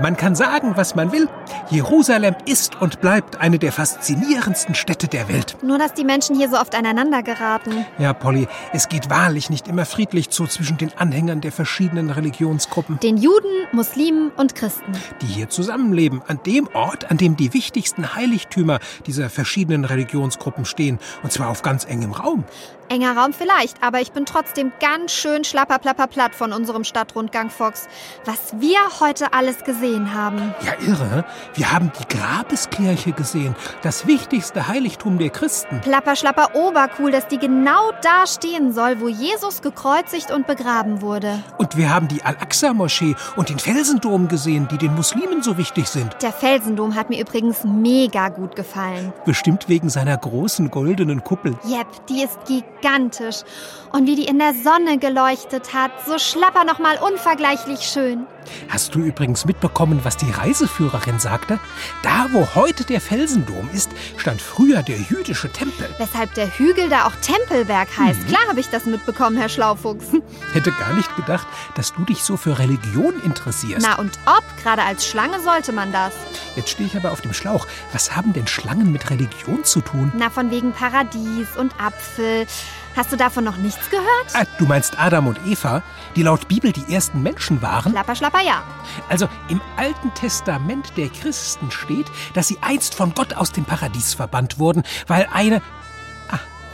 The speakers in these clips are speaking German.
Man kann sagen, was man will. Jerusalem ist und bleibt eine der faszinierendsten Städte der Welt. Nur, dass die Menschen hier so oft aneinander geraten. Ja, Polly, es geht wahrlich nicht immer friedlich zu zwischen den Anhängern der verschiedenen Religionsgruppen, Den Juden, Muslimen und Christen. die hier zusammenleben, an dem Ort, an dem die wichtigsten Heiligtümer dieser verschiedenen Religionsgruppen stehen, und zwar auf ganz engem Raum. Enger Raum vielleicht, aber ich bin trotzdem ganz schön schlapperplapperplatt von unserem Stadtrundgang Fox. Was wir heute alles gesehen haben. Ja, irre. Wir haben die Grabeskirche gesehen, das wichtigste Heiligtum der Christen. Plapperschlapper obercool, dass die genau da stehen soll, wo Jesus gekreuzigt und begraben wurde. Und wir haben die Al-Aqsa-Moschee und den Felsendom gesehen, die den Muslimen so wichtig sind. Der Felsendom hat mir übrigens mega gut gefallen. Bestimmt wegen seiner großen goldenen Kuppel. Jep, die ist gigantisch. Und wie die in der Sonne geleuchtet hat, so schlapper nochmal unvergleichlich schön. Hast du übrigens mitbekommen, was die Reiseführerin sagte? Da, wo heute der Felsendom ist, stand früher der jüdische Tempel. Weshalb der Hügel da auch Tempelberg heißt. Klar habe ich das mitbekommen, Herr Schlaufuchs. Hätte gar nicht gedacht, dass du dich so für Religion interessierst. Na und ob, gerade als Schlange sollte man das. Jetzt stehe ich aber auf dem Schlauch. Was haben denn Schlangen mit Religion zu tun? Na, von wegen Paradies und Apfel. Hast du davon noch nichts gehört? Ah, du meinst Adam und Eva, die laut Bibel die ersten Menschen waren? Schlapper, schlapper, ja. Also im Alten Testament der Christen steht, dass sie einst von Gott aus dem Paradies verbannt wurden, weil eine...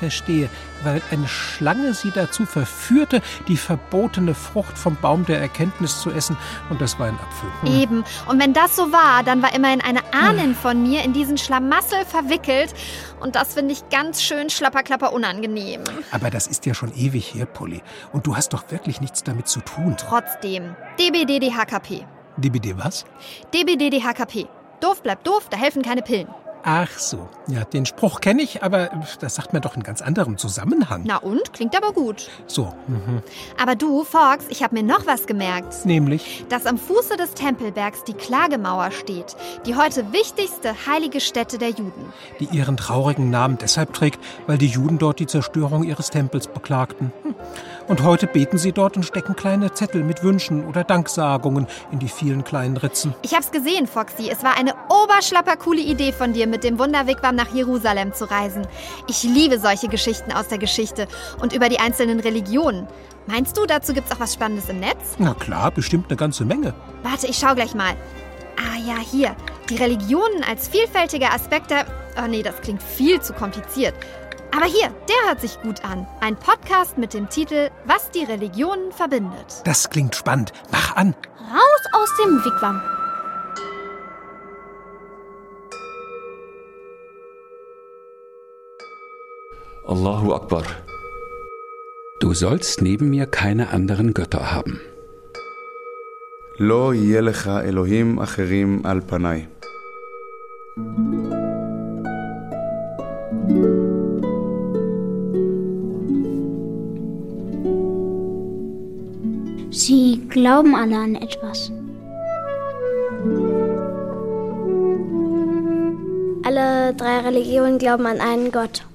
Verstehe. Weil eine Schlange sie dazu verführte, die verbotene Frucht vom Baum der Erkenntnis zu essen. Und das war ein Apfel. Hm. Eben. Und wenn das so war, dann war immerhin eine Ahnen von mir in diesen Schlamassel verwickelt. Und das finde ich ganz schön schlapperklapper unangenehm. Aber das ist ja schon ewig her, Polly. Und du hast doch wirklich nichts damit zu tun. Trotzdem. DBDDHKP. DBD was? DBDDHKP. Doof bleibt doof, da helfen keine Pillen. Ach so. Ja, den Spruch kenne ich, aber das sagt man doch in ganz anderem Zusammenhang. Na und? Klingt aber gut. So, mhm. Aber du, Fox, ich habe mir noch was gemerkt. nämlich. Dass am Fuße des Tempelbergs die Klagemauer steht, die heute wichtigste heilige Stätte der Juden. die ihren traurigen Namen deshalb trägt, weil die Juden dort die Zerstörung ihres Tempels beklagten. Hm. Und heute beten sie dort und stecken kleine Zettel mit Wünschen oder Danksagungen in die vielen kleinen Ritzen. Ich hab's gesehen, Foxy. Es war eine oberschlapper coole Idee von dir, mit dem Wunderwegwam nach Jerusalem zu reisen. Ich liebe solche Geschichten aus der Geschichte und über die einzelnen Religionen. Meinst du, dazu gibt's auch was Spannendes im Netz? Na klar, bestimmt eine ganze Menge. Warte, ich schau gleich mal. Ah ja, hier. Die Religionen als vielfältige Aspekte. Oh nee, das klingt viel zu kompliziert. Aber hier, der hört sich gut an. Ein Podcast mit dem Titel Was die Religionen verbindet. Das klingt spannend. Mach an. Raus aus dem Wigwam. Allahu Akbar. Du sollst neben mir keine anderen Götter haben. לא יהיה לך אלוהים אחרים על פניי. glauben alle an etwas. Alle drei Religionen glauben an einen Gott.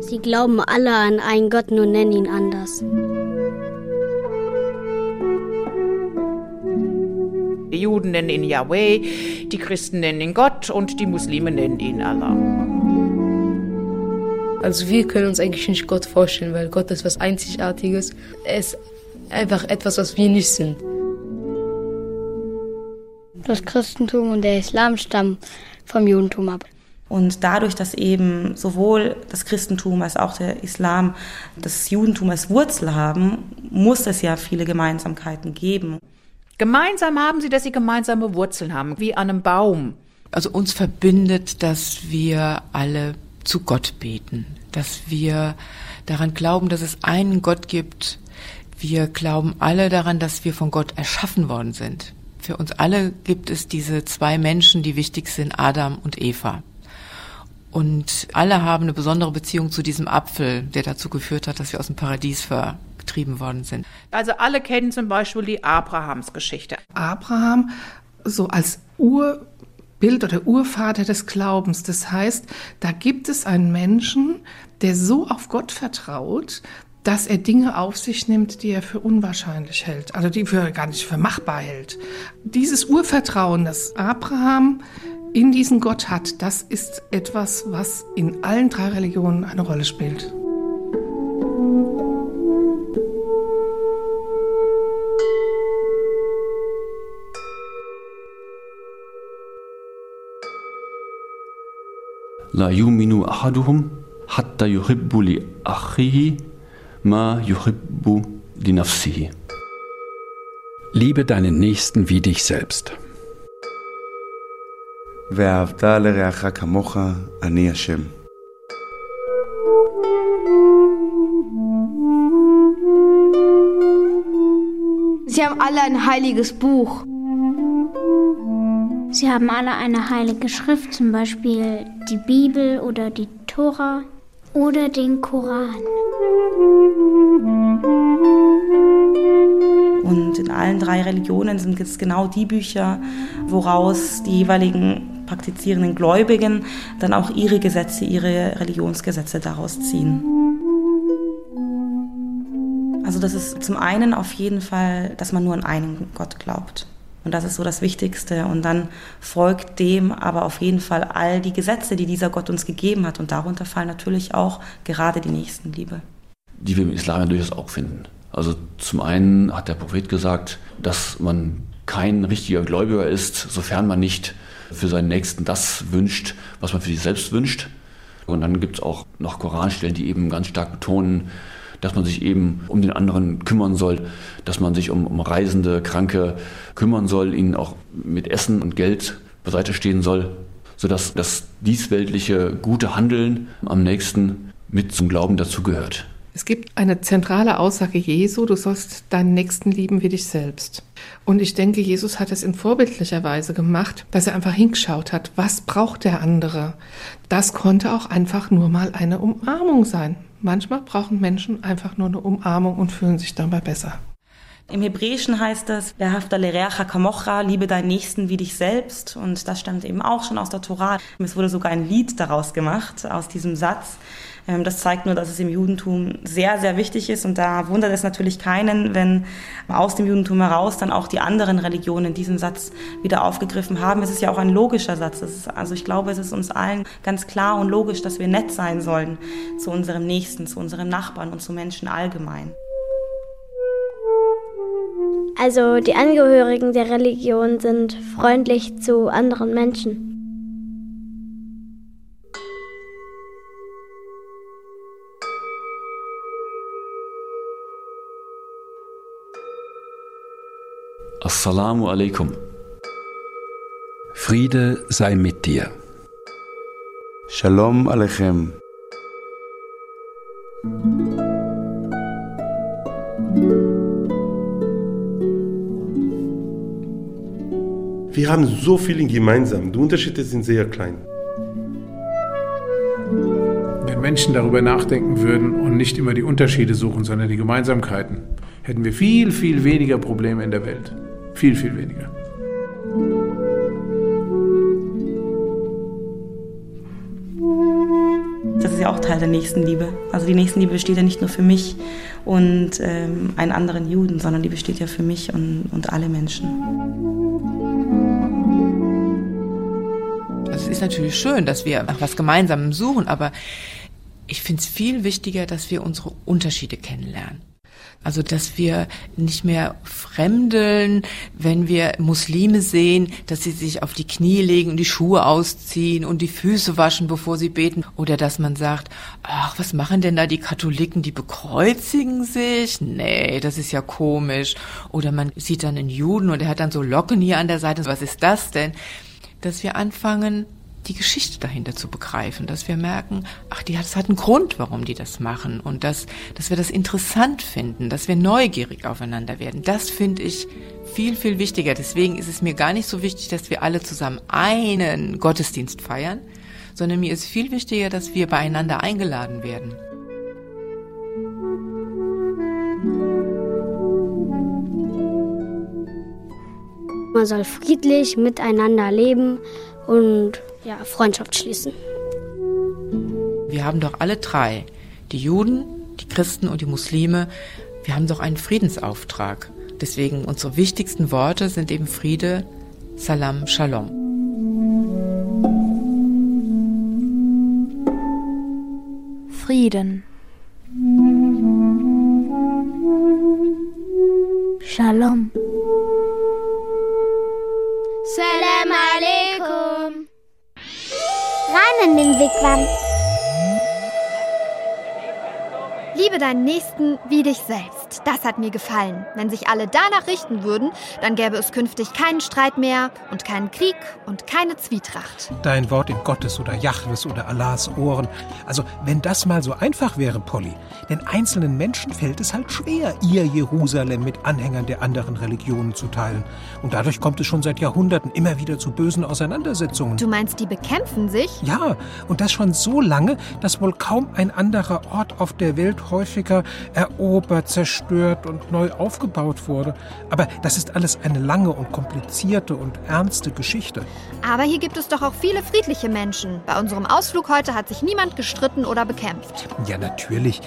Sie glauben alle an einen Gott, nur nennen ihn anders. Die Juden nennen ihn Yahweh, die Christen nennen ihn Gott und die Muslime nennen ihn Allah. Also wir können uns eigentlich nicht Gott vorstellen, weil Gott ist was Einzigartiges. Er ist einfach etwas, was wir nicht sind. Das Christentum und der Islam stammen vom Judentum ab. Und dadurch, dass eben sowohl das Christentum als auch der Islam das Judentum als Wurzel haben, muss es ja viele Gemeinsamkeiten geben. Gemeinsam haben sie, dass sie gemeinsame Wurzeln haben, wie an einem Baum. Also uns verbindet, dass wir alle zu Gott beten, dass wir daran glauben, dass es einen Gott gibt. Wir glauben alle daran, dass wir von Gott erschaffen worden sind. Für uns alle gibt es diese zwei Menschen, die wichtig sind, Adam und Eva. Und alle haben eine besondere Beziehung zu diesem Apfel, der dazu geführt hat, dass wir aus dem Paradies vertrieben worden sind. Also alle kennen zum Beispiel die Abrahams-Geschichte. Abraham so als Urbild oder Urvater des Glaubens. Das heißt, da gibt es einen Menschen, der so auf Gott vertraut, dass er Dinge auf sich nimmt, die er für unwahrscheinlich hält, also die für gar nicht für machbar hält. Dieses Urvertrauen, das Abraham in diesen Gott hat, das ist etwas, was in allen drei Religionen eine Rolle spielt. la yuminu ahaduhum hatta yuhibbu li achihi ma yuhibbu li nafsihi. Liebe deinen Nächsten wie dich selbst. ואהבת לרעך כמוך, אני השם. Sie haben alle ein heiliges Buch. Sie haben alle eine heilige Schrift, zum Beispiel die Bibel oder die Tora oder den Koran. Und in allen drei Religionen sind es genau die Bücher, woraus die jeweiligen praktizierenden Gläubigen dann auch ihre Gesetze, ihre Religionsgesetze daraus ziehen. Also das ist zum einen auf jeden Fall, dass man nur an einen Gott glaubt. Und das ist so das Wichtigste. Und dann folgt dem aber auf jeden Fall all die Gesetze, die dieser Gott uns gegeben hat. Und darunter fallen natürlich auch gerade die Nächstenliebe. Die wir im Islam ja durchaus auch finden. Also zum einen hat der Prophet gesagt, dass man kein richtiger Gläubiger ist, sofern man nicht für seinen Nächsten das wünscht, was man für sich selbst wünscht. Und dann gibt es auch noch Koranstellen, die eben ganz stark betonen, dass man sich eben um den anderen kümmern soll, dass man sich um, um Reisende, Kranke kümmern soll, ihnen auch mit Essen und Geld beiseite stehen soll, sodass das diesweltliche gute Handeln am nächsten mit zum Glauben dazugehört. Es gibt eine zentrale Aussage Jesu, du sollst deinen Nächsten lieben wie dich selbst. Und ich denke, Jesus hat es in vorbildlicher Weise gemacht, dass er einfach hingeschaut hat, was braucht der andere. Das konnte auch einfach nur mal eine Umarmung sein. Manchmal brauchen Menschen einfach nur eine Umarmung und fühlen sich dabei besser. Im Hebräischen heißt das, liebe deinen Nächsten wie dich selbst. Und das stammt eben auch schon aus der Torah. Es wurde sogar ein Lied daraus gemacht, aus diesem Satz. Ähm, das zeigt nur, dass es im Judentum sehr, sehr wichtig ist. Und da wundert es natürlich keinen, wenn aus dem Judentum heraus dann auch die anderen Religionen diesen Satz wieder aufgegriffen haben. Es ist ja auch ein logischer Satz. Ist, also ich glaube, es ist uns allen ganz klar und logisch, dass wir nett sein sollen zu unserem Nächsten, zu unseren Nachbarn und zu Menschen allgemein. Also die Angehörigen der Religion sind freundlich zu anderen Menschen. Assalamu alaikum. Friede sei mit dir. Shalom Aleichem. Wir haben so viel gemeinsam. Die Unterschiede sind sehr klein. Wenn Menschen darüber nachdenken würden und nicht immer die Unterschiede suchen, sondern die Gemeinsamkeiten, hätten wir viel, viel weniger Probleme in der Welt. Viel, viel weniger. Das ist ja auch Teil der Nächstenliebe. Also die Nächstenliebe besteht ja nicht nur für mich und ähm, einen anderen Juden, sondern die besteht ja für mich und, und alle Menschen. Es ist natürlich schön, dass wir nach was Gemeinsamem suchen, aber ich finde es viel wichtiger, dass wir unsere Unterschiede kennenlernen. Also, dass wir nicht mehr fremdeln, wenn wir Muslime sehen, dass sie sich auf die Knie legen und die Schuhe ausziehen und die Füße waschen, bevor sie beten. Oder dass man sagt, ach, was machen denn da die Katholiken, die bekreuzigen sich? Nee, das ist ja komisch. Oder man sieht dann einen Juden und der hat dann so Locken hier an der Seite. Was ist das denn? Dass wir anfangen, die Geschichte dahinter zu begreifen, dass wir merken, ach, die hat, es hat einen Grund, warum die das machen und dass, dass wir das interessant finden, dass wir neugierig aufeinander werden. Das finde ich viel, viel wichtiger. Deswegen ist es mir gar nicht so wichtig, dass wir alle zusammen einen Gottesdienst feiern, sondern mir ist viel wichtiger, dass wir beieinander eingeladen werden. Man soll friedlich miteinander leben und ja, Freundschaft schließen. Wir haben doch alle drei, die Juden, die Christen und die Muslime, wir haben doch einen Friedensauftrag. Deswegen unsere wichtigsten Worte sind eben Friede, Salam, Shalom. Frieden. Shalom. In den Wigwam. Liebe deinen Nächsten wie dich selbst. Das hat mir gefallen. Wenn sich alle danach richten würden, dann gäbe es künftig keinen Streit mehr und keinen Krieg und keine Zwietracht. Dein Wort in Gottes oder Jahwes oder Allahs Ohren. Also, wenn das mal so einfach wäre, Polly. Denn einzelnen Menschen fällt es halt schwer, ihr Jerusalem mit Anhängern der anderen Religionen zu teilen. Und dadurch kommt es schon seit Jahrhunderten immer wieder zu bösen Auseinandersetzungen. Du meinst, die bekämpfen sich? Ja, und das schon so lange, dass wohl kaum ein anderer Ort auf der Welt häufiger erobert, zerstört und neu aufgebaut wurde. Aber das ist alles eine lange und komplizierte und ernste Geschichte. Aber hier gibt es doch auch viele friedliche Menschen. Bei unserem Ausflug heute hat sich niemand gestritten oder bekämpft. Ja, natürlich.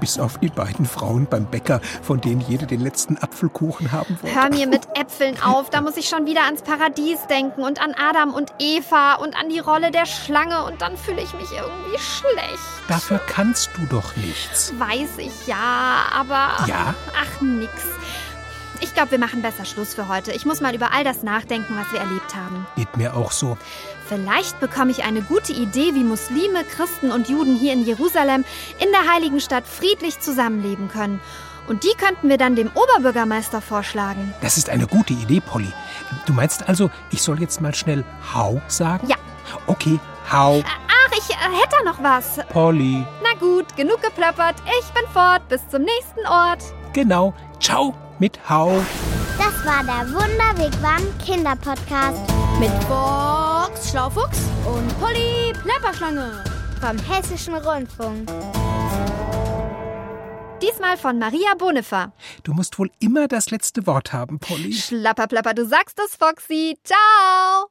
Bis auf die beiden Frauen beim Bäcker, von denen jede den letzten Apfelkuchen haben wollte. Hör mir mit Äpfeln auf, da muss ich schon wieder ans Paradies denken und an Adam und Eva und an die Rolle der Schlange und dann fühle ich mich irgendwie schlecht. Dafür kannst du doch nichts. Weiß ich ja, aber. Ja? Ach, nix. Ich glaube, wir machen besser Schluss für heute. Ich muss mal über all das nachdenken, was wir erlebt haben. Geht mir auch so. Vielleicht bekomme ich eine gute Idee, wie Muslime, Christen und Juden hier in Jerusalem in der heiligen Stadt friedlich zusammenleben können. Und die könnten wir dann dem Oberbürgermeister vorschlagen. Das ist eine gute Idee, Polly. Du meinst also, ich soll jetzt mal schnell Hau sagen? Ja. Okay, Hau. Ach, ich äh, hätte noch was. Polly. Na gut, genug geplappert. Ich bin fort. Bis zum nächsten Ort. Genau. Ciao mit Hau. Das war der Wunderwegwam Kinderpodcast mit Box Schlaufuchs und Polly Plapperschlange vom Hessischen Rundfunk. Diesmal von Maria Bonefer. Du musst wohl immer das letzte Wort haben, Polly. Schlapperplapper, du sagst es, Foxy. Ciao.